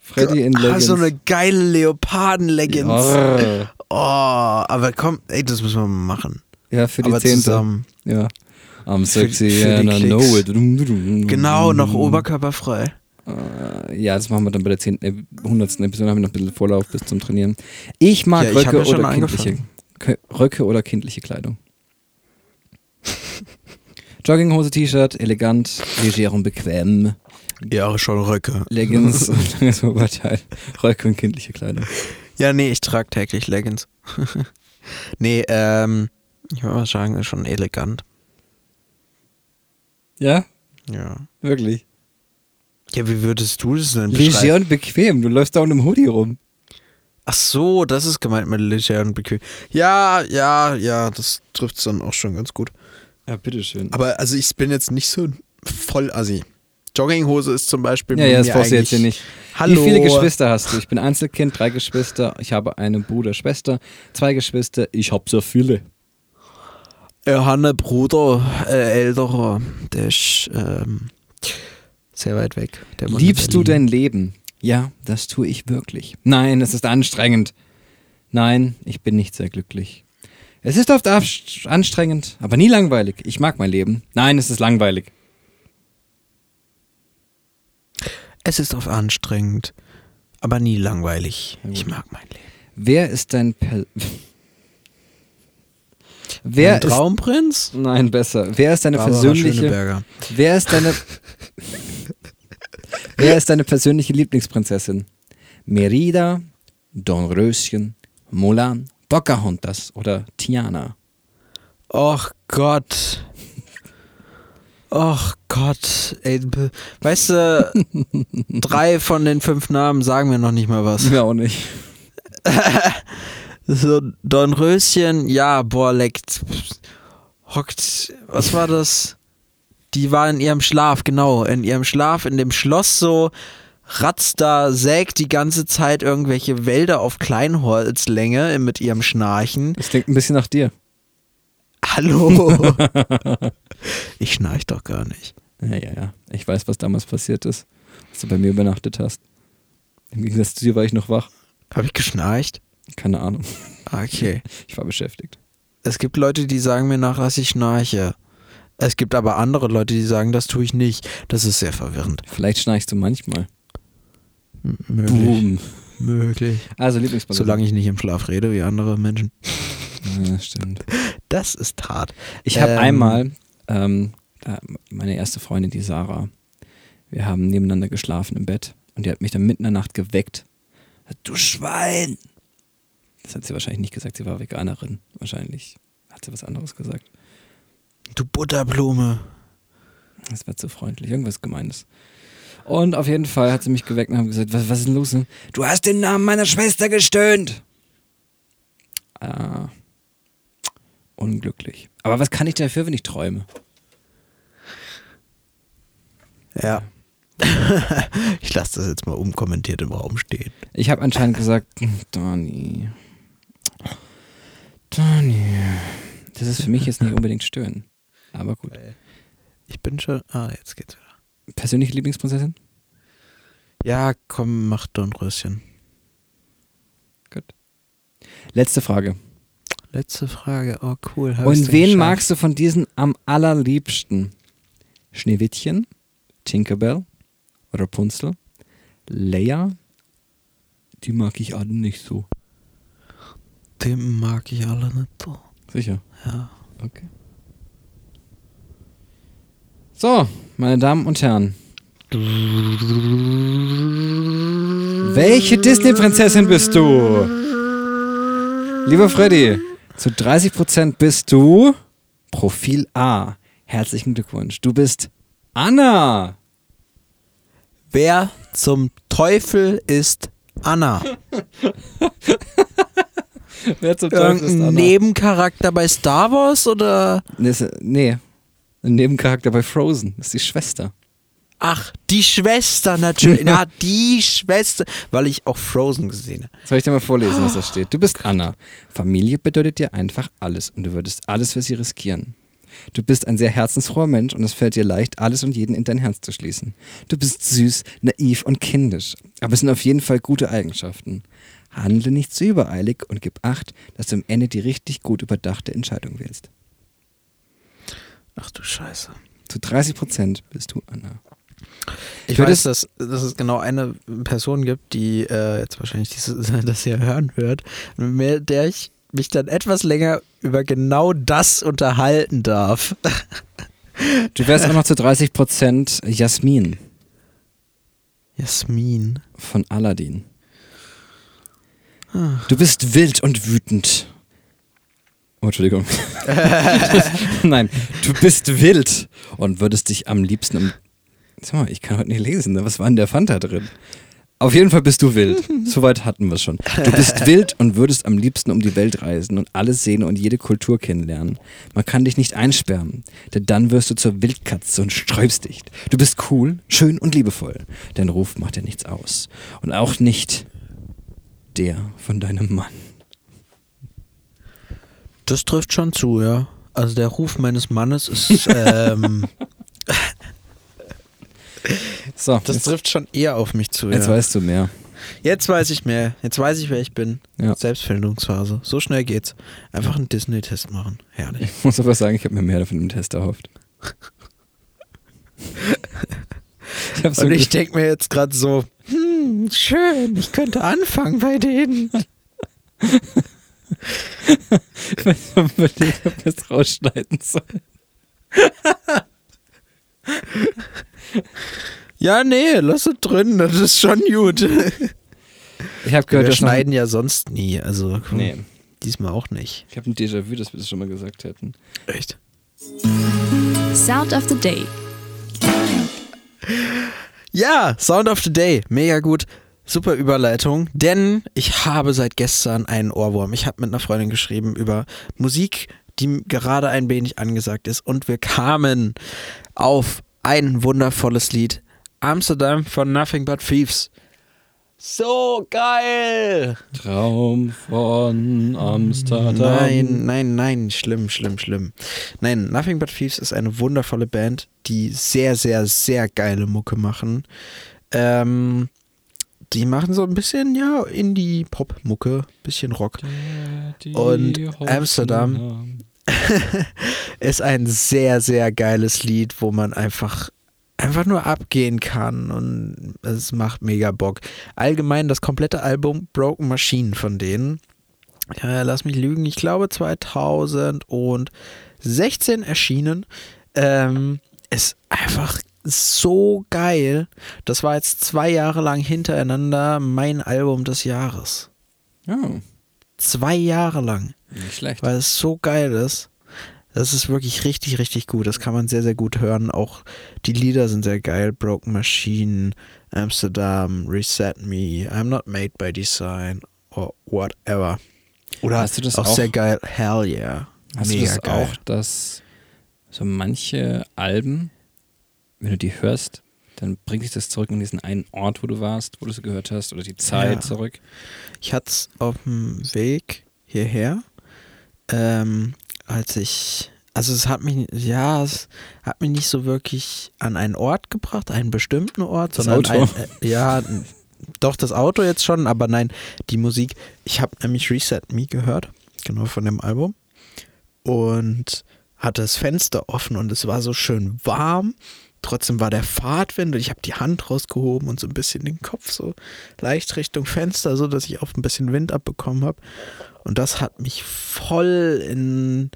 Freddy in Ah, Leggings. so eine geile Leoparden-Leggings. Ja, Oh, aber komm, ey, das müssen wir mal machen. ja für die aber Zehnte. zusammen. Ja. I'm sexy für die I know it. Genau, noch oberkörperfrei. Äh, Ja, das machen wir dann bei der 10., äh, 100. Episode. haben wir noch ein bisschen Vorlauf bis zum Trainieren. Ich mag Ja, ich Röcke, ja oder kindliche, Röcke oder kindliche Kleidung. Jogginghose, T-Shirt, elegant, leger und bequem. Ja, schon Röcke. Leggings und langes Oberteil. Röcke und kindliche Kleidung. Ja, nee, ich trage täglich Leggings. nee, ähm, ich würde mal sagen, ist schon elegant. Ja, Ja. wirklich. Ja, wie würdest du das denn Leger beschreiben? und bequem. Du läufst da auch in einem Hoodie rum. Ach so, das ist gemeint mit leger und bequem. Ja, ja, ja, das trifft es dann auch schon ganz gut. Ja, bitteschön. Aber also ich bin jetzt nicht so voll assi. Jogginghose ist zum Beispiel Ja, ja, das brauchst du jetzt hier nicht. Hallo. Wie viele Geschwister hast du? Ich bin Einzelkind, drei Geschwister. Ich habe einen Bruder, Schwester, zwei Geschwister. Ich habe so viele. Ich habe einen Bruder, äh, älterer, der ist ähm, sehr weit weg. Liebst du dein Leben? Ja, das tue ich wirklich. Nein, es ist anstrengend. Nein, ich bin nicht sehr glücklich. Es ist oft anstrengend, aber nie langweilig. Ich mag mein Leben. Nein, es ist langweilig. Es ist oft anstrengend, aber nie langweilig. Ich mag mein Leben. Wer ist dein per Wer Ein ist Traumprinz? Nein, besser. Wer ist deine Barbara persönliche. Wer ist deine Wer ist deine persönliche Lieblingsprinzessin? Merida, Dornröschen, Mulan, Pocahontas oder Tiana? Och Gott. Och Gott. Ey, weißt du, drei von den fünf Namen sagen mir noch nicht mal was. Mir auch nicht. So, Dornröschen, ja, boah, leckt. Hockt, was war das? Die war in ihrem Schlaf, genau, in ihrem Schlaf, in dem Schloss so, ratzt da, sägt die ganze Zeit irgendwelche Wälder auf Kleinholzlänge mit ihrem Schnarchen. Das klingt ein bisschen nach dir. Hallo! ich schnarch doch gar nicht. Ja, ja, ja. Ich weiß, was damals passiert ist, als du bei mir übernachtet hast. Im Gegensatz zu dir war ich noch wach. Habe ich geschnarcht? Keine Ahnung. Ah, Okay. Ich war beschäftigt. Es gibt Leute, die sagen mir nach, dass ich schnarche. Es gibt aber andere Leute, die sagen, das tue ich nicht. Das ist sehr verwirrend. Vielleicht schnarchst du manchmal. M möglich. Boom. Möglich. Also Lieblingsballon. Solange ich nicht im Schlaf rede wie andere Menschen. Ja, stimmt. Das ist hart. Ich habe Ähm, einmal, ähm, da- meine erste Freundin, die Sarah, wir haben nebeneinander geschlafen im Bett und die hat mich dann mitten in der Nacht geweckt. Du Schwein! Das hat sie wahrscheinlich nicht gesagt, sie war Veganerin. Wahrscheinlich hat sie was anderes gesagt. Du Butterblume. Das war zu freundlich, irgendwas Gemeines. Und auf jeden Fall hat sie mich geweckt und hat gesagt, was, was ist denn los? Du hast den Namen meiner Schwester gestöhnt. Ah, unglücklich. Aber was kann ich dafür, wenn ich träume? Ja. ich lasse das jetzt mal unkommentiert im Raum stehen. Ich habe anscheinend gesagt, Donny. Donny. Das ist für mich jetzt nicht unbedingt stören. Aber gut. Ich bin schon. Ah, jetzt geht's wieder. Persönliche Lieblingsprinzessin? Ja, komm, mach Dornröschen. Gut. Letzte Frage. Letzte Frage. Oh, cool. Hab Und wen geschafft? magst du von diesen am allerliebsten? Schneewittchen, Tinkerbell, Rapunzel, Leia? Die mag ich alle nicht so. Den mag ich alle nicht so. Sicher. Ja. Okay. So, meine Damen und Herren. Welche Disney-Prinzessin bist du? Lieber Freddy, zu 30% bist du Profil A. Herzlichen Glückwunsch. Du bist Anna. Wer zum Teufel ist Anna? Wer zum Irgendein Nebencharakter bei Star Wars oder? Nee, ist- Nee, ein Nebencharakter bei Frozen. Das ist die Schwester. Ach, die Schwester natürlich. Na, die Schwester, weil ich auch Frozen gesehen habe. Soll ich dir mal vorlesen, was da steht? Du bist Anna. Familie bedeutet dir einfach alles und du würdest alles für sie riskieren. Du bist ein sehr herzensfroher Mensch und es fällt dir leicht, alles und jeden in dein Herz zu schließen. Du bist süß, naiv und kindisch, aber es sind auf jeden Fall gute Eigenschaften. Handle nicht zu übereilig und gib Acht, dass du am Ende die richtig gut überdachte Entscheidung wählst. Ach du Scheiße. Zu 30% bist du Anna. Ich weiß, dass, dass es genau eine Person gibt, die äh, jetzt wahrscheinlich diese, das hier hören wird, mit der ich mich dann etwas länger über genau das unterhalten darf. Du wärst auch noch zu 30% Jasmin Jasmin. von Aladdin. Du bist wild und wütend. Oh, Entschuldigung. Nein, du bist wild und würdest dich am liebsten um. Sag mal, ich kann heute nicht lesen. ne? Was war in der Fanta drin? Auf jeden Fall bist du wild. Soweit hatten wir es schon. Du bist wild und würdest am liebsten um die Welt reisen und alles sehen und jede Kultur kennenlernen. Man kann dich nicht einsperren, denn dann wirst du zur Wildkatze und sträubst dich. Du bist cool, schön und liebevoll. Dein Ruf macht dir nichts aus. Und auch nicht der von deinem Mann. Das trifft schon zu, ja. Also der Ruf meines Mannes ist, ähm, So, das jetzt, trifft schon eher auf mich zu. jetzt ja. weißt du mehr. Jetzt weiß ich mehr. Jetzt weiß ich, wer ich bin. Ja. Selbstfindungsphase. So schnell geht's. Einfach einen Disney-Test machen. Herrlich. Ich muss aber sagen, ich habe mir mehr von dem Test erhofft. ich so Und ich denke mir jetzt gerade so, hm, schön, ich könnte anfangen bei denen. Ich habe überlegt, ob wir es rausschneiden sollen. Ja, nee, lass es drin, das ist schon gut. Ich habe gehört, Wir schneiden ja sonst nie, also Nee, diesmal auch nicht. ich habe ein Déjà-vu, dass wir das schon mal gesagt hätten. Echt? Sound of the Day. Ja, Sound of the Day, mega gut. Super Überleitung, denn ich habe seit gestern einen Ohrwurm. Ich habe mit einer Freundin geschrieben über Musik, die gerade ein wenig angesagt ist und wir kamen auf ein wundervolles Lied. Amsterdam von Nothing But Thieves. So geil! Traum von Amsterdam. Nein, nein, nein, schlimm, schlimm, schlimm. Nein, Nothing But Thieves ist eine wundervolle Band, die sehr, sehr, sehr geile Mucke machen. Ähm, die machen so ein bisschen, ja, Indie-Pop-Mucke, bisschen Rock. Und Amsterdam. ist ein sehr, sehr geiles Lied, wo man einfach einfach nur abgehen kann und es macht mega Bock. Allgemein das komplette Album Broken Machine von denen. Ja, lass mich lügen, ich glaube 2016 erschienen. Ähm, ist einfach so geil. Das war jetzt zwei Jahre lang hintereinander mein Album des Jahres. Oh, Zwei Jahre lang nicht schlecht. weil es so geil ist. Das ist wirklich richtig, richtig gut. Das kann man sehr, sehr gut hören. Auch die Lieder sind sehr geil. Broken Machine, Amsterdam, Reset Me, I'm Not Made by Design or whatever. Oder Hast du das auch, auch- sehr geil. Hell yeah. Hast Mega du das geil. auch, dass so manche Alben, wenn du die hörst, dann bringt dich das zurück in diesen einen Ort, wo du warst, wo du sie gehört hast, oder die Zeit Ja. zurück. Ich hatte es auf dem Weg hierher, ähm, als ich, also es hat mich, ja, es hat mich nicht so wirklich an einen Ort gebracht, einen bestimmten Ort, Das sondern Auto. Ein, äh, ja, doch das Auto jetzt schon, aber nein, die Musik. Ich habe nämlich Reset Me gehört, genau von dem Album und hatte das Fenster offen und es war so schön warm. Trotzdem war der Fahrtwind und ich habe die Hand rausgehoben und so ein bisschen den Kopf so leicht Richtung Fenster, so dass ich auch ein bisschen Wind abbekommen habe. Und das hat mich voll in,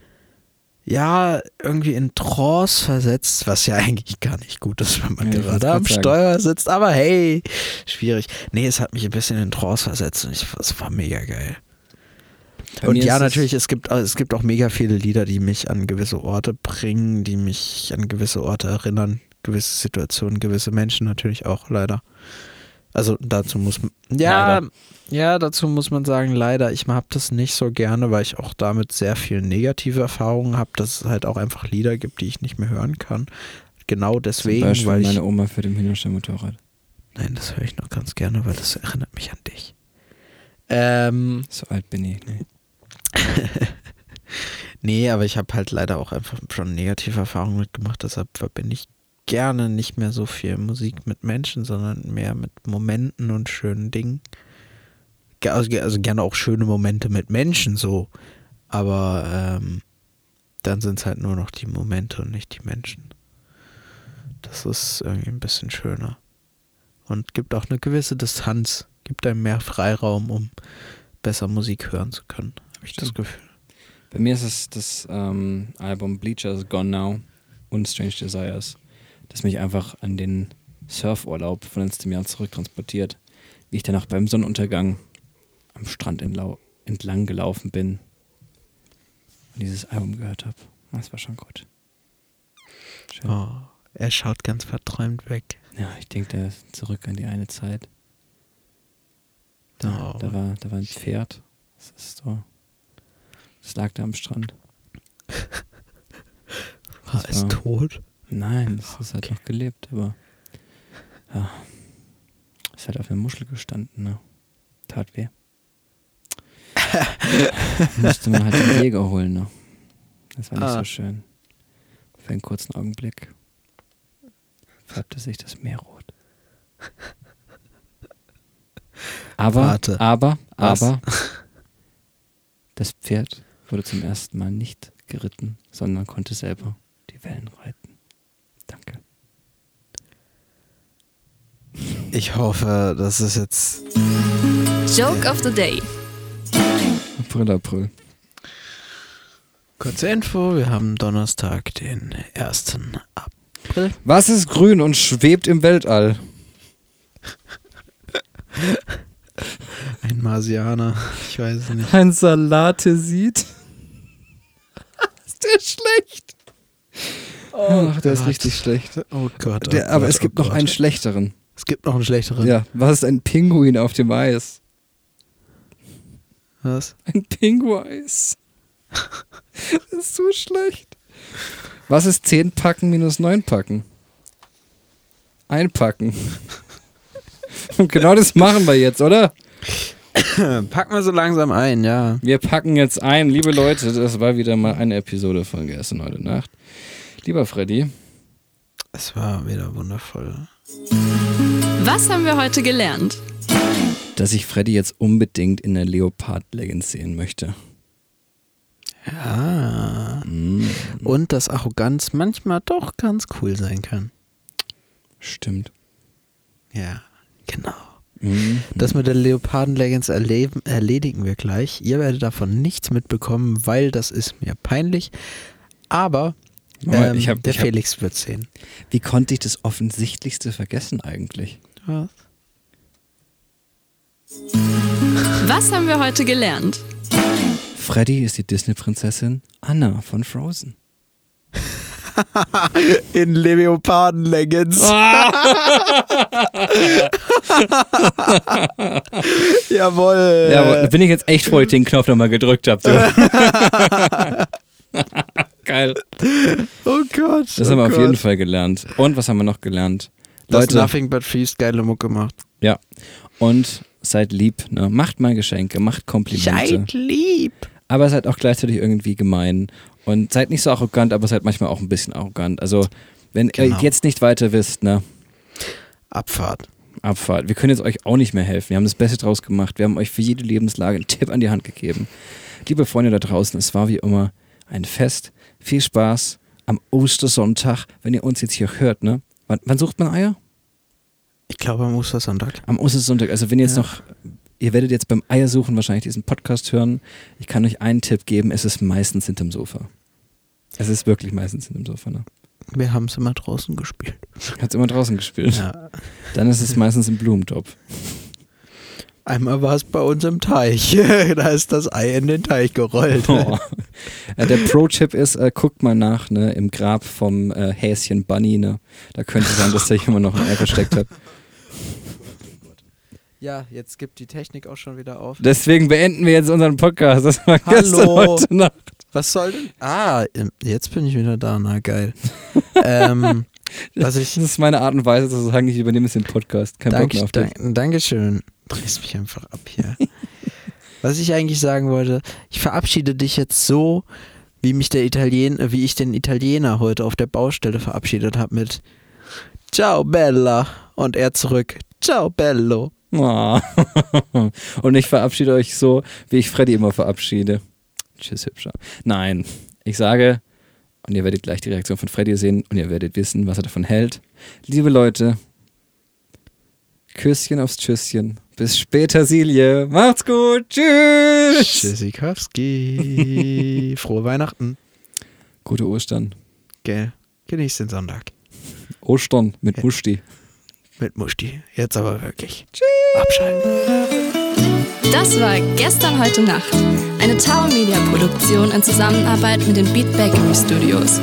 ja, irgendwie in Trance versetzt, was ja eigentlich gar nicht gut ist, wenn man Ja, gerade am sagen. Steuer sitzt. Aber hey, schwierig. Nee, es hat mich ein bisschen in Trance versetzt und ich, es war mega geil. Bei und ja, natürlich, es gibt, es gibt auch mega viele Lieder, die mich an gewisse Orte bringen, die mich an gewisse Orte erinnern, gewisse Situationen, gewisse Menschen natürlich auch, leider. Also dazu muss man, ja, Leider. ja, dazu muss man sagen, leider, ich habe das nicht so gerne, weil ich auch damit sehr viel negative Erfahrungen habe, dass es halt auch einfach Lieder gibt, die ich nicht mehr hören kann. Genau Zum deswegen, Beispiel weil ich, meine Oma für den Hühnerstall-Motorrad. nein, das höre ich noch ganz gerne, weil das erinnert mich an dich. Ähm, So alt bin ich. Nee. Nee, aber ich habe halt leider auch einfach schon negative Erfahrungen mitgemacht, deshalb verbinde ich gerne nicht mehr so viel Musik mit Menschen, sondern mehr mit Momenten und schönen Dingen. Ge- Also, also gerne auch schöne Momente mit Menschen so, aber ähm, dann sind es halt nur noch die Momente und nicht die Menschen. Das ist irgendwie ein bisschen schöner. Und gibt auch eine gewisse Distanz, gibt einem mehr Freiraum, um besser Musik hören zu können, habe ich das. Gefühl. Bei mir ist es das ähm, Album Bleacher is Gone Now und Strange Desires, das mich einfach an den Surfurlaub von letztem Jahr zurücktransportiert. Wie ich danach beim Sonnenuntergang am Strand entlang gelaufen bin und dieses Album gehört habe. Das war schon gut. Schön. Oh, er schaut ganz verträumt weg. Ja, ich denke da zurück an die eine Zeit. Da, Oh. da, war, da war ein Pferd. Das ist so. Das lag da am Strand. War es tot? Nein, das ist halt noch gelebt, aber ja. Ist halt auf der Muschel gestanden, ne? Tat weh. Musste man halt den Jäger holen, ne? Das war nicht Ah. so schön. Für einen kurzen Augenblick färbte sich das Meer rot. Aber, Warte. aber, Was? aber, das Pferd wurde zum ersten Mal nicht geritten, sondern konnte selber die Wellen reiten. Danke. Ich hoffe, das ist jetzt. Joke of the Day. April, April. Kurze Info: Wir haben Donnerstag, den 1. April. Was ist grün und schwebt im Weltall? Ein Marsianer. Ich weiß es nicht. Ein Salate sieht. ist der schlecht? Ach, der ist Gott. richtig schlecht. Oh Gott. Oh Der, aber Gott, es gibt oh noch einen schlechteren. Es gibt noch einen schlechteren. Ja, was ist ein Pinguin auf dem Eis? Was? Ein Pinguis. das ist so schlecht. Was ist 10 Packen minus 9 Packen? Einpacken. Und genau das machen wir jetzt, oder? Packen wir so langsam ein, ja. Wir packen jetzt ein, liebe Leute, das war wieder mal eine Episode von gestern heute Nacht. Lieber Freddy, Es war wieder wundervoll. Was haben wir heute gelernt? dass ich Freddy jetzt unbedingt in der Leopard-Leggings sehen möchte. Ja. Mm, Und dass Arroganz manchmal doch ganz cool sein kann. stimmt. Ja, genau. Mm, Das mit der Leoparden-Leggings erleben, erledigen wir gleich. Ihr werdet davon nichts mitbekommen, weil das ist mir peinlich. Aber ähm, ich hab, der ich hab, Felix wird sehen. wie konnte ich das Offensichtlichste vergessen eigentlich? Was? Was haben wir heute gelernt? Freddy ist die Disney-Prinzessin Anna von Frozen. In Leoparden-Leggings. Jawohl. Ja, bin ich jetzt echt froh, dass ich den Knopf nochmal gedrückt habe. Geil. oh Gott. Das oh haben wir auf Gott. jeden Fall gelernt. Und was haben wir noch gelernt? Das Leute, Nothing But Feast geile Mucke macht. ja. Und seid lieb, ne? Macht mal Geschenke, macht Komplimente. Seid lieb. aber seid auch gleichzeitig irgendwie gemein. Und seid nicht so arrogant, aber seid manchmal auch ein bisschen arrogant. Also, wenn Genau. ihr jetzt nicht weiter wisst, ne? Abfahrt. Abfahrt. Wir können jetzt euch auch nicht mehr helfen. Wir haben das Beste draus gemacht. Wir haben euch für jede Lebenslage einen Tipp an die Hand gegeben. Liebe Freunde da draußen, es war wie immer ein Fest. Viel Spaß am Ostersonntag, wenn ihr uns jetzt hier hört, ne? Wann, wann sucht man Eier? Ich glaube am Ostersonntag. Am Ostersonntag. Also wenn ihr jetzt Ja. noch, ihr werdet jetzt beim Eiersuchen wahrscheinlich diesen Podcast hören. Ich kann euch einen Tipp geben, es ist meistens hinterm Sofa. Es ist wirklich meistens hinterm Sofa, ne? Wir haben es immer draußen gespielt. Hat's immer draußen gespielt. Ja. Dann ist es meistens im Blumentopf. Einmal war es bei uns im Teich. da ist das Ei in den Teich gerollt. Oh. Ja, der Pro-Chip ist, äh, guckt mal nach, ne, im Grab vom äh, Häschen Bunny, ne. Da könnte sein, dass da jemand noch ein Ei versteckt hat. Ja, jetzt gibt die Technik auch schon wieder auf. Deswegen beenden wir jetzt unseren Podcast. Das war gestern Hallo. heute Nacht. Was soll denn? Ah, jetzt bin ich wieder da. Na geil. ähm, was ich. Das ist meine Art und Weise zu sagen, ich übernehme jetzt den Podcast. Kein Bock mehr Danke, auf dich. dank, Dankeschön. Drehst mich einfach ab hier. Was ich eigentlich sagen wollte, ich verabschiede dich jetzt so, wie mich der Italiener, wie ich den Italiener heute auf der Baustelle verabschiedet habe mit Ciao Bella und er zurück Ciao Bello. Ah. Und ich verabschiede euch so, wie ich Freddy immer verabschiede. Tschüss, Hübscher. Nein, ich sage, und ihr werdet gleich die Reaktion von Freddy sehen und ihr werdet wissen, was er davon hält. Liebe Leute, Küsschen aufs Tschüsschen. Bis später, Silje. Macht's gut. Tschüss. Tschüssikowski. Frohe Weihnachten. Gute Ostern. Gell. Genießt den Sonntag. Ostern mit Musti. Mit Musti. Jetzt aber wirklich. Tschüss. Abschalten. Das war Gestern, heute Nacht. Eine Tower Media Produktion in Zusammenarbeit mit den Beat Bakery Studios.